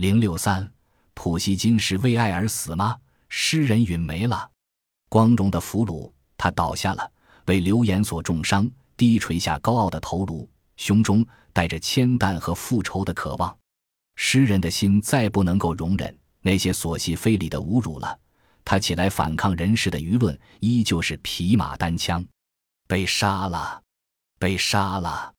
零六三，普希金是为爱而死吗？诗人陨没了，光荣的俘虏，他倒下了，为流言所重伤，低垂下高傲的头颅，胸中带着铅弹和复仇的渴望。诗人的心再不能够容忍那些所系非礼的侮辱了，他起来反抗人世的舆论，依旧是匹马单枪，被杀了，被杀了。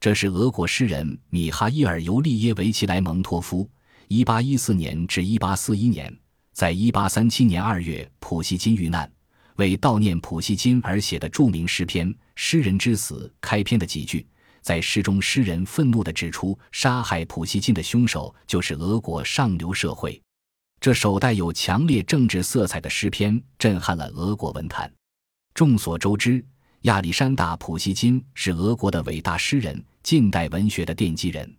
这是俄国诗人米哈伊尔·尤利耶维奇莱蒙托夫（一八一四年至一八四一年）在一八三七年二月普希金遇难，为悼念普希金而写的著名诗篇《诗人之死》开篇的几句。在诗中，诗人愤怒地指出，杀害普希金的凶手就是俄国上流社会。这首带有强烈政治色彩的诗篇震撼了俄国文坛。众所周知。亚历山大·普希金是俄国的伟大诗人，近代文学的奠基人。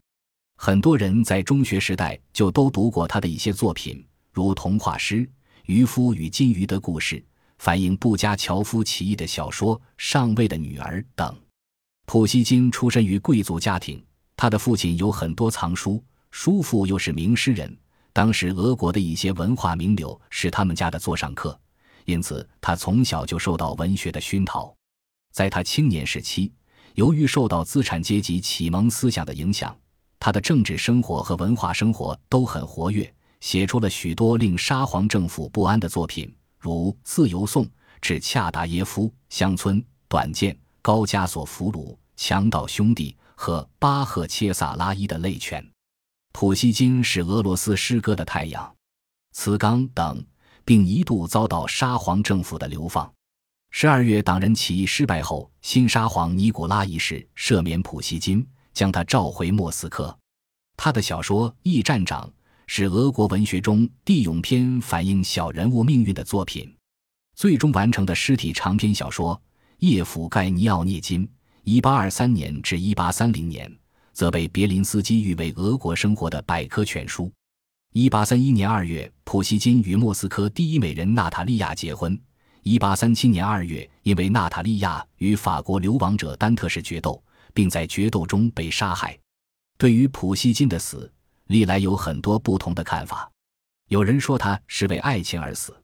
很多人在中学时代就都读过他的一些作品，如童话诗《渔夫与金鱼的故事》，反映布加乔夫起义的小说《上尉的女儿》等。普希金出身于贵族家庭，他的父亲有很多藏书，叔父又是名诗人。当时俄国的一些文化名流是他们家的座上客，因此他从小就受到文学的熏陶。在他青年时期，由于受到资产阶级启蒙思想的影响，他的政治生活和文化生活都很活跃，写出了许多令沙皇政府不安的作品，如《自由颂》《致恰达耶夫》《乡村》《短剑》《高加索俘虏》《强盗兄弟》和《巴赫切萨拉伊的泪泉》。普希金是俄罗斯诗歌的太阳，茨冈等，并一度遭到沙皇政府的流放。十二月，党人起义失败后，新沙皇尼古拉一世赦免普希金，将他召回莫斯科。他的小说《驿站长》是俄国文学中地咏篇反映小人物命运的作品。最终完成的诗体长篇小说《叶甫盖尼奥涅金》（一八二三年至一八三零年）则被别林斯基誉为俄国生活的百科全书。一八三一年二月，普希金与莫斯科第一美人娜塔莉亚结婚。一八三七年二月，因为娜塔莉亚与法国流亡者丹特士决斗，并在决斗中被杀害。对于普希金的死，历来有很多不同的看法。有人说他是为爱情而死，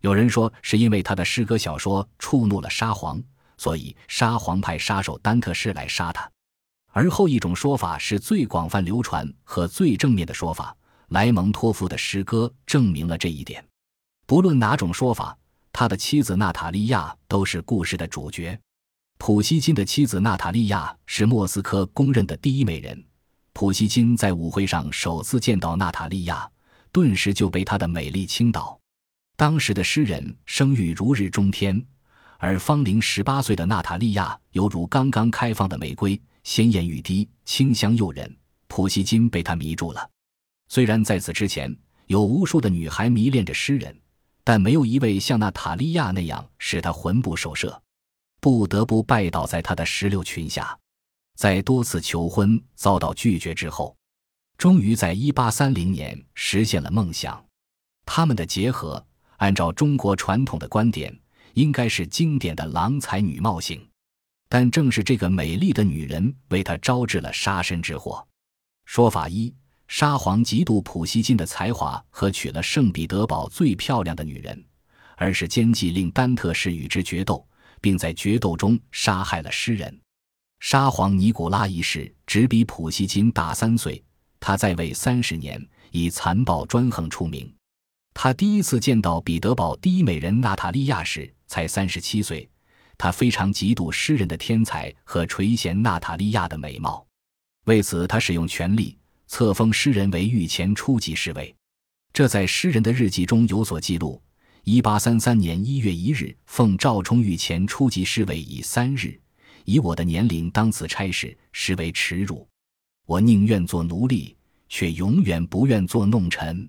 有人说是因为他的诗歌小说触怒了沙皇，所以沙皇派杀手丹特士来杀他。而后一种说法是最广泛流传和最正面的说法。莱蒙托夫的诗歌证明了这一点。不论哪种说法。他的妻子娜塔莉亚都是故事的主角。普希金的妻子娜塔莉亚是莫斯科公认的第一美人。普希金在舞会上首次见到娜塔莉亚，顿时就被她的美丽倾倒。当时的诗人声誉如日中天，而芳龄十八岁的娜塔莉亚犹如刚刚开放的玫瑰，鲜艳欲滴，清香诱人。普希金被她迷住了。虽然在此之前有无数的女孩迷恋着诗人。但没有一位像娜塔莉亚那样使他魂不守舍，不得不拜倒在他的石榴裙下。在多次求婚遭到拒绝之后，终于在1830年实现了梦想。他们的结合，按照中国传统的观点，应该是经典的郎才女貌型。但正是这个美丽的女人，为他招致了杀身之祸。说法一。沙皇嫉妒普希金的才华和娶了圣彼得堡最漂亮的女人，而是奸计令丹特士与之决斗，并在决斗中杀害了诗人。沙皇尼古拉一世只比普希金大三岁，他在位三十年，以残暴专横出名。他第一次见到彼得堡第一美人娜塔莉亚时才三十七岁，他非常嫉妒诗人的天才和垂涎娜塔莉亚的美貌，为此他使用权力。册封诗人为御前初级侍卫，这在诗人的日记中有所记录。一八三三年一月一日，奉赵充御前初级侍卫以三日，以我的年龄当此差事，实为耻辱。我宁愿做奴隶，却永远不愿做弄臣。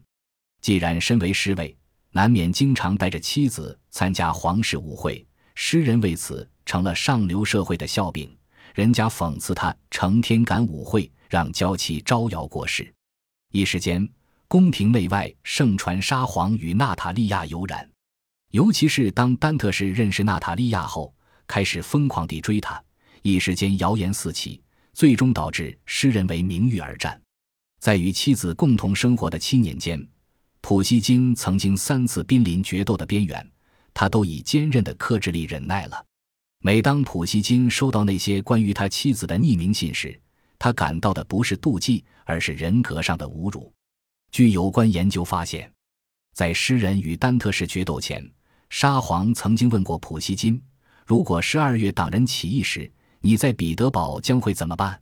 既然身为侍卫，难免经常带着妻子参加皇室舞会，诗人为此成了上流社会的笑柄。人家讽刺他成天赶舞会。让娇妻招摇过市，一时间宫廷内外盛传沙皇与娜塔莉亚有染。尤其是当丹特士认识娜塔莉亚后，开始疯狂地追她。一时间谣言四起，最终导致诗人为名誉而战。在与妻子共同生活的七年间，普希金曾经三次濒临决斗的边缘，他都以坚韧的克制力忍耐了。每当普希金收到那些关于他妻子的匿名信时，他感到的不是妒忌，而是人格上的侮辱。据有关研究发现，在诗人与丹特士决斗前，沙皇曾经问过普希金：“如果十二月党人起义时，你在彼得堡将会怎么办？”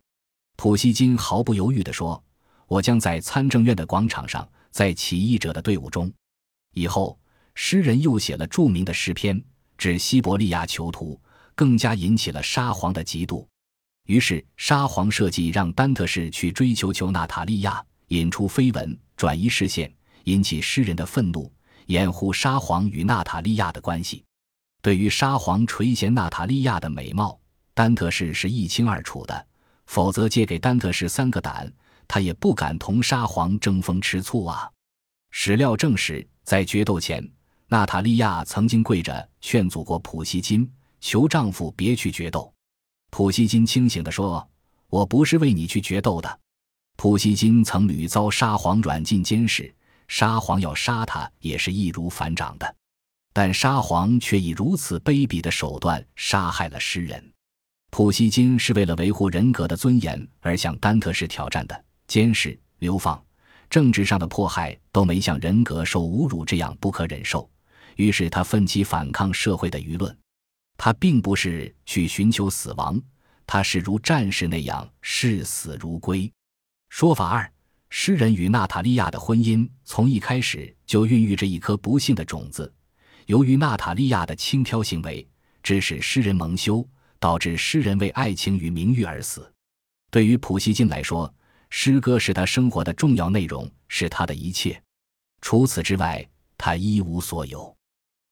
普希金毫不犹豫地说：“我将在参政院的广场上，在起义者的队伍中。”以后，诗人又写了著名的诗篇指西伯利亚囚徒，更加引起了沙皇的嫉妒。于是，沙皇设计让丹特士去追求求娜塔利亚，引出绯闻，转移视线，引起诗人的愤怒，掩护沙皇与娜塔莉亚的关系。对于沙皇垂涎娜塔莉亚的美貌，丹特士是一清二楚的。否则，借给丹特士三个胆，他也不敢同沙皇争风吃醋啊。史料证实，在决斗前，娜塔莉亚曾经跪着劝阻过普希金，求丈夫别去决斗。普希金清醒地说：“我不是为你去决斗的。”普希金曾屡遭沙皇软禁监视，沙皇要杀他也是易如反掌的，但沙皇却以如此卑鄙的手段杀害了诗人。普希金是为了维护人格的尊严而向丹特士挑战的，监视、流放、政治上的迫害都没像人格受侮辱这样不可忍受，于是他奋起反抗社会的舆论。他并不是去寻求死亡，他是如战士那样视死如归。说法二：诗人与娜塔莉亚的婚姻从一开始就孕育着一颗不幸的种子。由于娜塔莉亚的轻佻行为，致使诗人蒙羞，导致诗人为爱情与名誉而死。对于普希金来说，诗歌是他生活的重要内容，是他的一切。除此之外，他一无所有。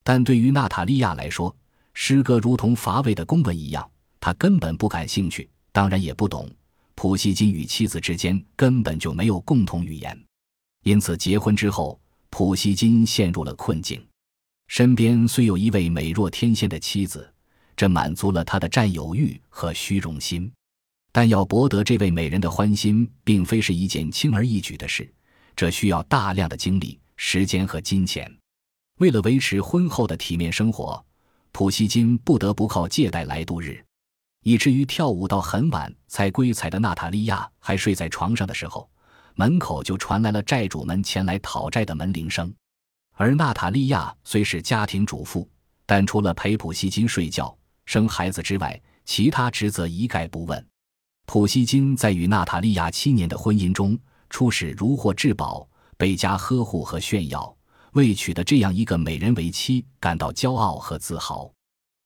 但对于娜塔莉亚来说，诗歌如同乏味的公文一样，他根本不感兴趣，当然也不懂。普希金与妻子之间根本就没有共同语言，因此结婚之后，普希金陷入了困境。身边虽有一位美若天仙的妻子，这满足了他的占有欲和虚荣心，但要博得这位美人的欢心，并非是一件轻而易举的事，这需要大量的精力、时间和金钱。为了维持婚后的体面生活。普希金不得不靠借贷来度日，以至于跳舞到很晚才归彩的娜塔莉亚还睡在床上的时候，门口就传来了债主们前来讨债的门铃声。而娜塔莉亚虽是家庭主妇，但除了陪普希金睡觉、生孩子之外，其他职责一概不问。普希金在与娜塔莉亚七年的婚姻中，初始如获至宝，倍加呵护和炫耀。为娶得这样一个美人为妻感到骄傲和自豪，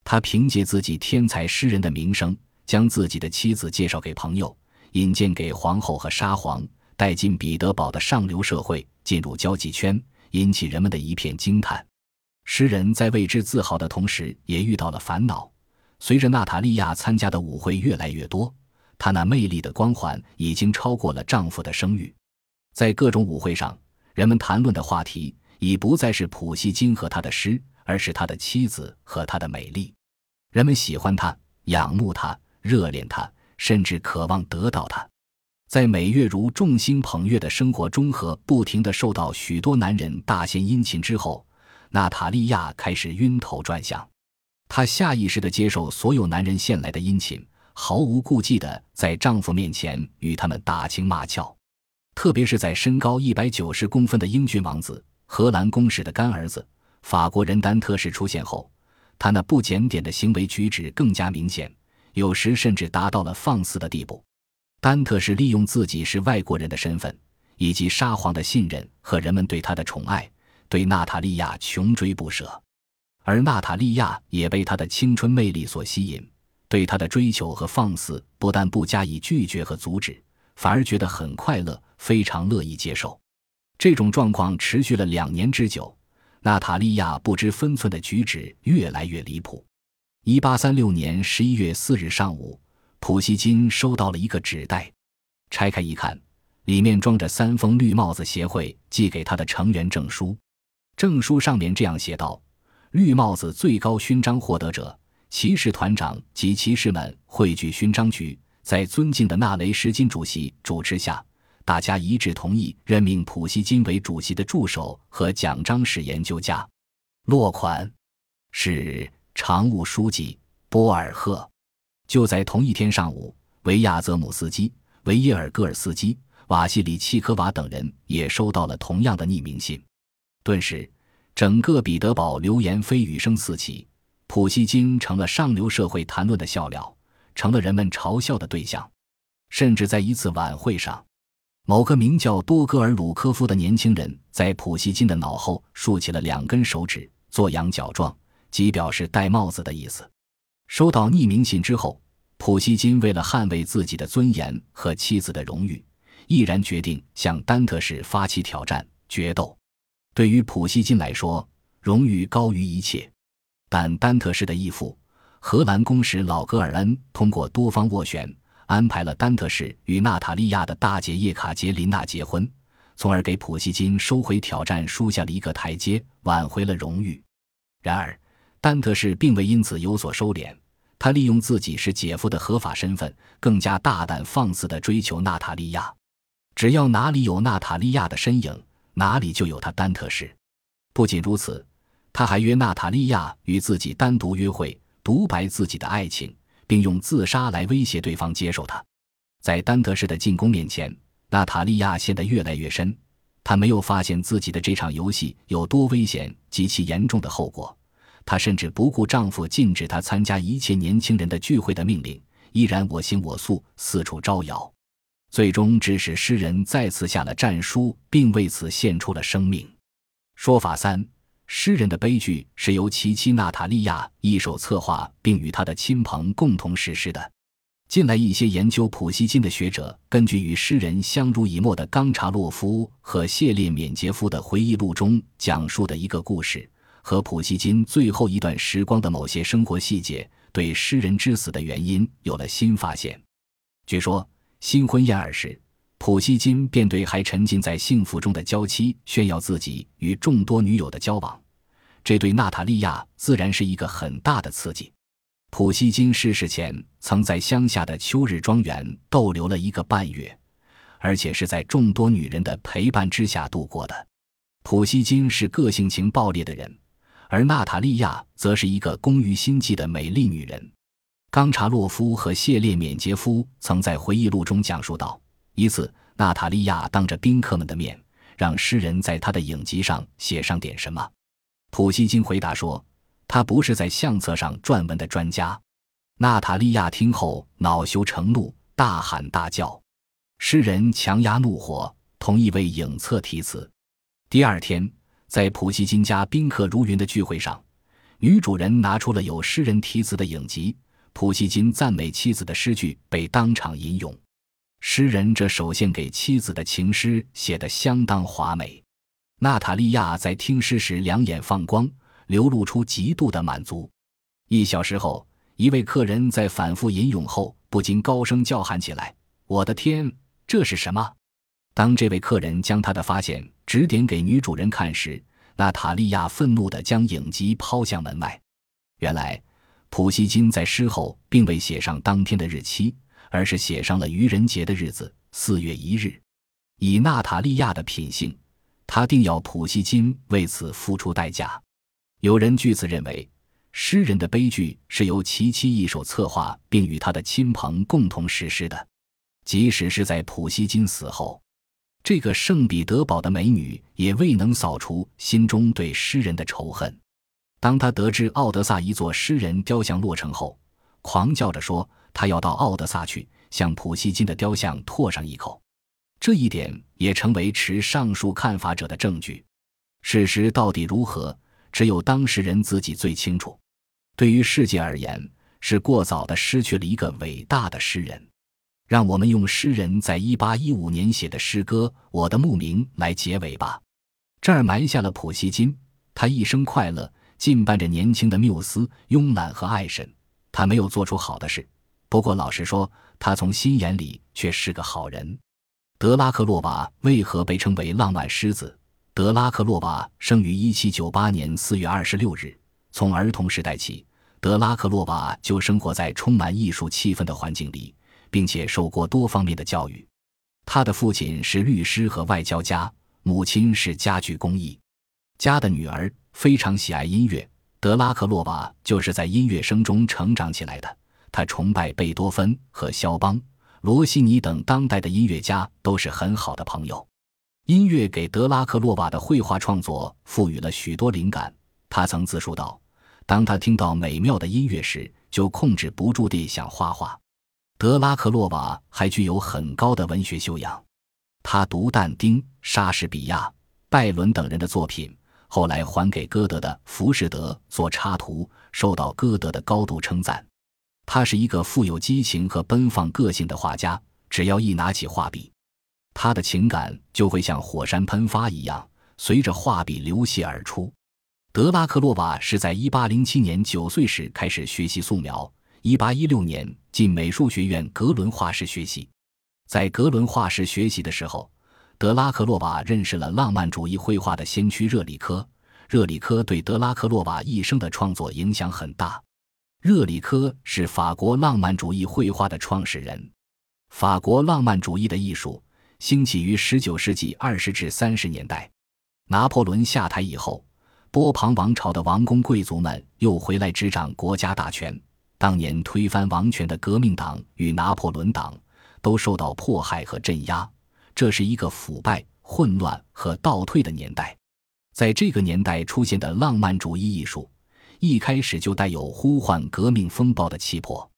他凭借自己天才诗人的名声，将自己的妻子介绍给朋友，引荐给皇后和沙皇，带进彼得堡的上流社会，进入交际圈，引起人们的一片惊叹。诗人在为之自豪的同时，也遇到了烦恼。随着娜塔莉亚参加的舞会越来越多，她那魅力的光环已经超过了丈夫的声誉，在各种舞会上，人们谈论的话题。已不再是普希金和他的诗，而是他的妻子和他的美丽。人们喜欢他，仰慕他，热恋他，甚至渴望得到他。在每月如众星捧月的生活中和不停的受到许多男人大献殷勤之后，娜塔莉亚开始晕头转向。她下意识地接受所有男人献来的殷勤，毫无顾忌地在丈夫面前与他们打情骂俏。特别是在身高一百九十公分的英俊王子。荷兰公使的干儿子，法国人丹特士出现后，他那不检点的行为举止更加明显，有时甚至达到了放肆的地步。丹特是利用自己是外国人的身份，以及沙皇的信任和人们对他的宠爱，对娜塔莉亚穷追不舍，而娜塔莉亚也被他的青春魅力所吸引，对他的追求和放肆不但不加以拒绝和阻止，反而觉得很快乐，非常乐意接受。这种状况持续了两年之久，娜塔莉亚不知分寸的举止越来越离谱。一八三六年十一月四日上午，普希金收到了一个纸袋，拆开一看，里面装着三封绿帽子协会寄给他的成员证书。证书上面这样写道：“绿帽子最高勋章获得者，骑士团长及骑士们汇聚勋章局，在尊敬的纳雷什金主席主持下。”大家一致同意任命普希金为主席的助手和奖章式研究家。落款是常务书记波尔赫。就在同一天上午，维亚泽姆斯基、维耶尔戈尔斯基、瓦西里契科娃等人也收到了同样的匿名信。顿时，整个彼得堡流言蜚语声四起，普希金成了上流社会谈论的笑料，成了人们嘲笑的对象。甚至在一次晚会上，某个名叫多格尔鲁科夫的年轻人在普希金的脑后竖起了两根手指，做羊角状，即表示戴帽子的意思。收到匿名信之后，普希金为了捍卫自己的尊严和妻子的荣誉，毅然决定向丹特市发起挑战决斗。对于普希金来说，荣誉高于一切。但丹特市的义父荷兰公使老格尔恩通过多方斡旋，安排了丹特市与娜塔莉亚的大姐叶卡捷琳娜结婚，从而给普希金收回挑战输下了一个台阶，挽回了荣誉。然而，丹特市并未因此有所收敛，他利用自己是姐夫的合法身份，更加大胆放肆地追求娜塔莉亚。只要哪里有娜塔莉亚的身影，哪里就有他丹特市。不仅如此，他还约娜塔莉亚与自己单独约会，独白自己的爱情，并用自杀来威胁对方接受他。在丹特市的进攻面前，娜塔莉亚陷得越来越深。她没有发现自己的这场游戏有多危险及其严重的后果。她甚至不顾丈夫禁止她参加一切年轻人的聚会的命令，依然我行我素，四处招摇，最终致使诗人再次下了战书，并为此献出了生命。说法三：诗人的悲剧是由其妻娜塔莉亚一手策划，并与他的亲朋共同实施的。近来，一些研究普希金的学者，根据与诗人相濡以沫的冈察洛夫和谢列缅杰夫的回忆录中讲述的一个故事。和普希金最后一段时光的某些生活细节，对诗人之死的原因有了新发现。据说新婚燕尔时，普希金便对还沉浸在幸福中的娇妻炫耀自己与众多女友的交往，这对娜塔莉亚自然是一个很大的刺激。普希金逝世前曾在乡下的秋日庄园逗留了一个半月，而且是在众多女人的陪伴之下度过的。普希金是个性情暴烈的人。而娜塔莉亚则是一个工于心计的美丽女人。冈察洛夫和谢列缅杰夫曾在回忆录中讲述道：一次，娜塔莉亚当着宾客们的面，让诗人在他的影集上写上点什么。普希金回答说：“他不是在相册上撰文的专家。”娜塔莉亚听后恼羞成怒，大喊大叫。诗人强压怒火，同意为影册题词。第二天。在普希金家宾客如云的聚会上，女主人拿出了有诗人题词的影集。普希金赞美妻子的诗句被当场引用。诗人这首献给妻子的情诗写得相当华美。娜塔莉亚在听诗时两眼放光，流露出极度的满足。一小时后，一位客人在反复吟咏后，不禁高声叫喊起来：“我的天，这是什么？”当这位客人将他的发现指点给女主人看时，娜塔莉亚愤怒地将影集抛向门外。原来，普希金在诗后并未写上当天的日期，而是写上了愚人节的日子——四月一日。以娜塔莉亚的品性，他定要普希金为此付出代价。有人据此认为，诗人的悲剧是由其妻一手策划，并与他的亲朋共同实施的，即使是在普希金死后。这个圣彼得堡的美女也未能扫除心中对诗人的仇恨。当她得知奥德萨一座诗人雕像落成后，狂叫着说：“他要到奥德萨去，向普希金的雕像唾上一口。”这一点也成为持上述看法者的证据。事实到底如何，只有当事人自己最清楚。对于世界而言，是过早的失去了一个伟大的诗人。让我们用诗人在一八一五年写的诗歌《我的墓铭》来结尾吧。这儿埋下了普希金，他一生快乐，尽伴着年轻的缪斯、慵懒和爱神。他没有做出好的事，不过老实说，他从心眼里却是个好人。德拉克洛瓦为何被称为浪漫狮子？德拉克洛瓦生于一七九八年四月二十六日。从儿童时代起，德拉克洛瓦就生活在充满艺术气氛的环境里。并且受过多方面的教育，他的父亲是律师和外交家，母亲是家具工艺家的女儿，非常喜爱音乐。德拉克洛瓦就是在音乐声中成长起来的。他崇拜贝多芬和肖邦、罗西尼等当代的音乐家，都是很好的朋友。音乐给德拉克洛瓦的绘画创作赋予了许多灵感。他曾自述道：“当他听到美妙的音乐时，就控制不住地想画画。”德拉克洛瓦还具有很高的文学修养，他读但丁、莎士比亚、拜伦等人的作品，后来还给歌德的《浮士德》做插图，受到歌德的高度称赞。他是一个富有激情和奔放个性的画家，只要一拿起画笔，他的情感就会像火山喷发一样，随着画笔流泻而出。德拉克洛瓦是在1807年九岁时开始学习素描。一八一六年进美术学院格伦画室学习，在格伦画室学习的时候，德拉克洛瓦认识了浪漫主义绘画的先驱热里科。热里科对德拉克洛瓦一生的创作影响很大。热里科是法国浪漫主义绘画的创始人。法国浪漫主义的艺术兴起于十九世纪二十至三十年代。拿破仑下台以后，波旁王朝的王公贵族们又回来执掌国家大权。当年推翻王权的革命党与拿破仑党都受到迫害和镇压，这是一个腐败、混乱和倒退的年代。在这个年代出现的浪漫主义艺术，一开始就带有呼唤革命风暴的气魄。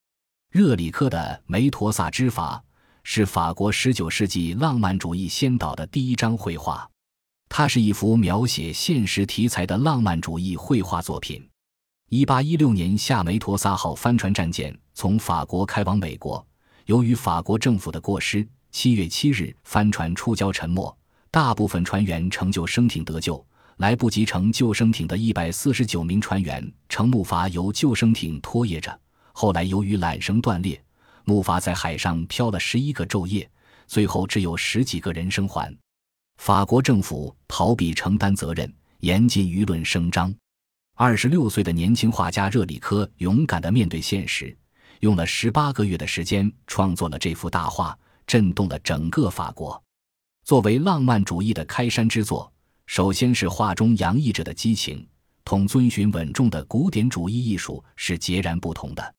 热里克的《梅陀萨之法》是法国19世纪浪漫主义先导的第一张绘画，它是一幅描写现实题材的浪漫主义绘画作品。一八一六年，夏梅陀萨号帆船战舰从法国开往美国。由于法国政府的过失，七月七日帆船出礁沉没，大部分船员乘救生艇得救，来不及乘救生艇的一百四十九名船员乘木筏由救生艇拖曳着。后来由于缆绳断裂，木筏在海上漂了十一个昼夜，最后只有十几个人生还。法国政府逃避承担责任，严禁舆论声张。二十六岁的年轻画家热里科勇敢地面对现实，用了十八个月的时间创作了这幅大画，震动了整个法国。作为浪漫主义的开山之作，首先是画中洋溢着的激情，同遵循稳重的古典主义艺术是截然不同的。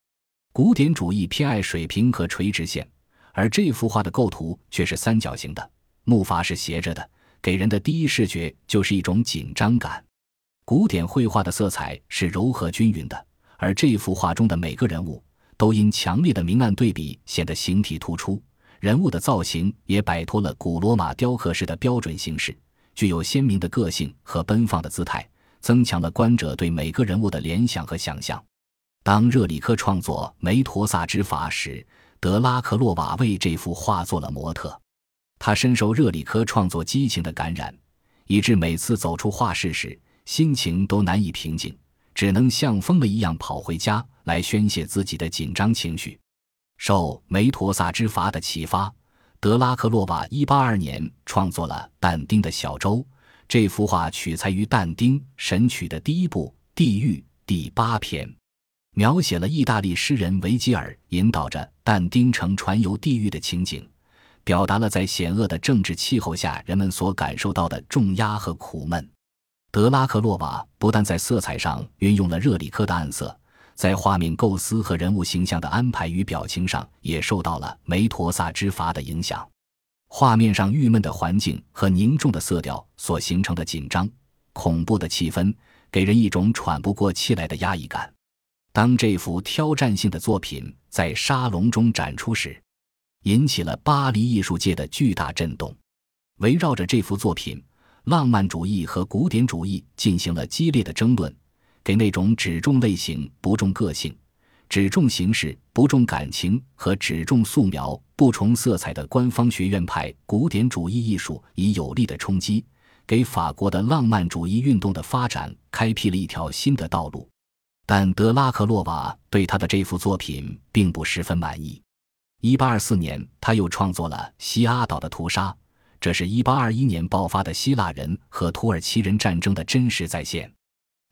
古典主义偏爱水平和垂直线，而这幅画的构图却是三角形的，木筏是斜着的，给人的第一视觉就是一种紧张感。古典绘画的色彩是柔和均匀的，而这幅画中的每个人物都因强烈的明暗对比显得形体突出，人物的造型也摆脱了古罗马雕刻式的标准形式，具有鲜明的个性和奔放的姿态，增强了观者对每个人物的联想和想象。当热里科创作《梅陀萨之筏》时，德拉克洛瓦为这幅画做了模特，他深受热里科创作激情的感染，以致每次走出画室时。心情都难以平静，只能像疯了一样跑回家来宣泄自己的紧张情绪。受《梅陀萨之筏》的启发，德拉克洛瓦182年创作了但丁的小舟。这幅画取材于但丁《神曲》的第一部《地狱》第八篇，描写了意大利诗人维吉尔引导着但丁乘船游地狱的情景，表达了在险恶的政治气候下人们所感受到的重压和苦闷。德拉克洛瓦不但在色彩上运用了热里科的暗色，在画面构思和人物形象的安排与表情上也受到了梅陀萨之筏的影响。画面上郁闷的环境和凝重的色调所形成的紧张、恐怖的气氛，给人一种喘不过气来的压抑感。当这幅挑战性的作品在沙龙中展出时，引起了巴黎艺术界的巨大震动。围绕着这幅作品。浪漫主义和古典主义进行了激烈的争论，给那种只重类型不重个性、只重形式不重感情和只重素描不重色彩的官方学院派古典主义艺术以有力的冲击，给法国的浪漫主义运动的发展开辟了一条新的道路。但德拉克洛瓦对他的这幅作品并不十分满意。1824年，他又创作了《西阿岛的屠杀》。这是一八二一年爆发的希腊人和土耳其人战争的真实再现。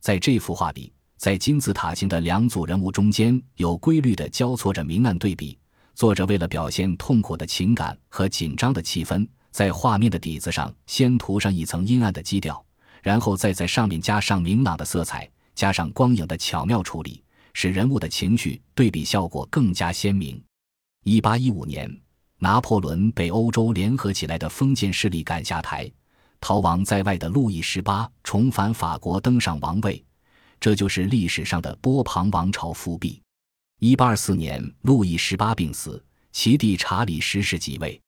在这幅画里，在金字塔形的两组人物中间有规律地交错着明暗对比，作者为了表现痛苦的情感和紧张的气氛，在画面的底子上先涂上一层阴暗的基调，然后再在上面加上明朗的色彩，加上光影的巧妙处理，使人物的情绪对比效果更加鲜明。一八一五年，拿破仑被欧洲联合起来的封建势力赶下台，逃亡在外的路易十八重返法国，登上王位，这就是历史上的波旁王朝复辟。一八二四年，路易十八病死，其弟查理十世即位。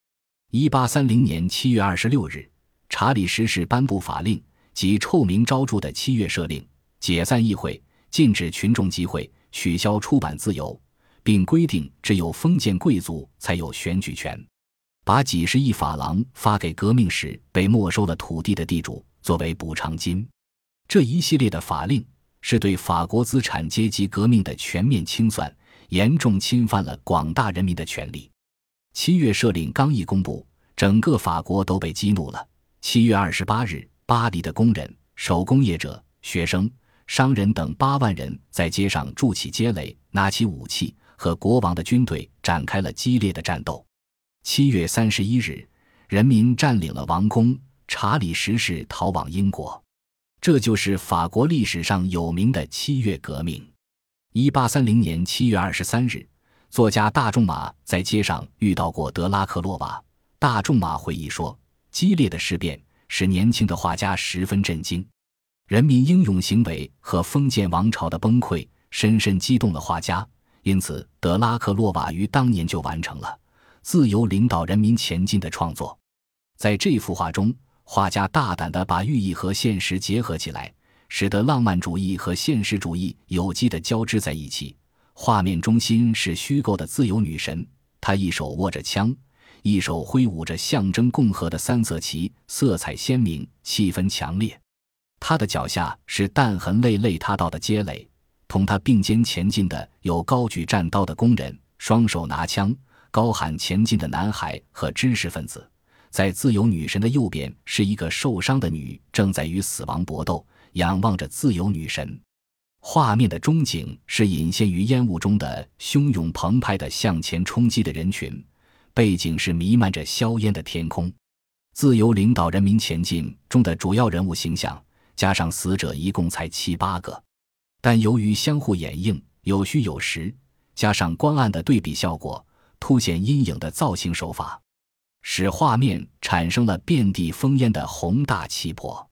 一八三零年七月二十六日，查理十世颁布法令，即臭名昭著的七月赦令，解散议会，禁止群众集会，取消出版自由，并规定只有封建贵族才有选举权，把几十亿法郎发给革命时被没收了土地的地主作为补偿金。这一系列的法令是对法国资产阶级革命的全面清算。严重侵犯了广大人民的权利。七月赦令刚一公布，整个法国都被激怒了。七月二十八日，巴黎的工人、手工业者、学生、商人等八万人在街上筑起街垒，拿起武器，和国王的军队展开了激烈的战斗。七月三十一日，人民占领了王宫，查理十世逃往英国。这就是法国历史上有名的七月革命。一八三零年七月二十三日，作家大仲马在街上遇到过德拉克洛瓦。大仲马回忆说：“激烈的事变使年轻的画家十分震惊，人民英勇行为和封建王朝的崩溃深深激动了画家。因此，德拉克洛瓦于当年就完成了《自由领导人民前进》的创作。在这幅画中，画家大胆地把寓意和现实结合起来。”使得浪漫主义和现实主义有机的交织在一起。画面中心是虚构的自由女神，她一手握着枪，一手挥舞着象征共和的三色旗，色彩鲜明，气氛强烈。她的脚下是弹痕累累塌道的街垒，同她并肩前进的有高举战刀的工人，双手拿枪，高喊前进的男孩和知识分子。在自由女神的右边是一个受伤的女，正在与死亡搏斗。仰望着自由女神，画面的中景是隐现于烟雾中的汹涌澎湃的向前冲击的人群，背景是弥漫着硝烟的天空。自由领导人民前进中的主要人物形象加上死者一共才七八个，但由于相互掩映、有虚有实，加上光暗的对比效果，凸显阴影的造型手法，使画面产生了遍地烽烟的宏大气魄。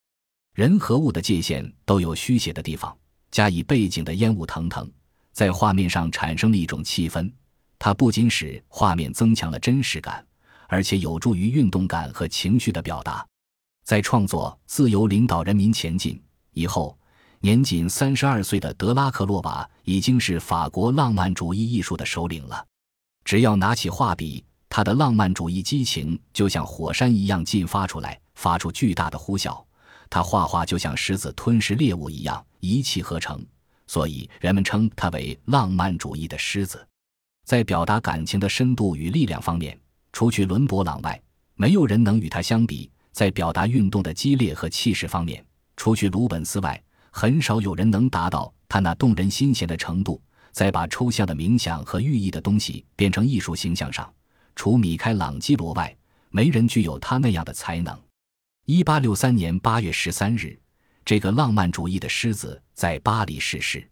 人和物的界限都有虚写的地方，加以背景的烟雾腾腾，在画面上产生了一种气氛。它不仅使画面增强了真实感，而且有助于运动感和情绪的表达。在创作《自由领导人民前进》以后，年仅三十二岁的德拉克洛瓦已经是法国浪漫主义艺术的首领了。只要拿起画笔，他的浪漫主义激情就像火山一样进发出来，发出巨大的呼啸。他画画就像狮子吞噬猎物一样一气呵成，所以人们称他为浪漫主义的狮子。在表达感情的深度与力量方面，除去伦勃朗外，没有人能与他相比；在表达运动的激烈和气势方面，除去鲁本斯外，很少有人能达到他那动人心弦的程度。在把抽象的冥想和寓意的东西变成艺术形象上，除米开朗基罗外，没人具有他那样的才能。一八六三年八月十三日，这个浪漫主义的狮子在巴黎逝世。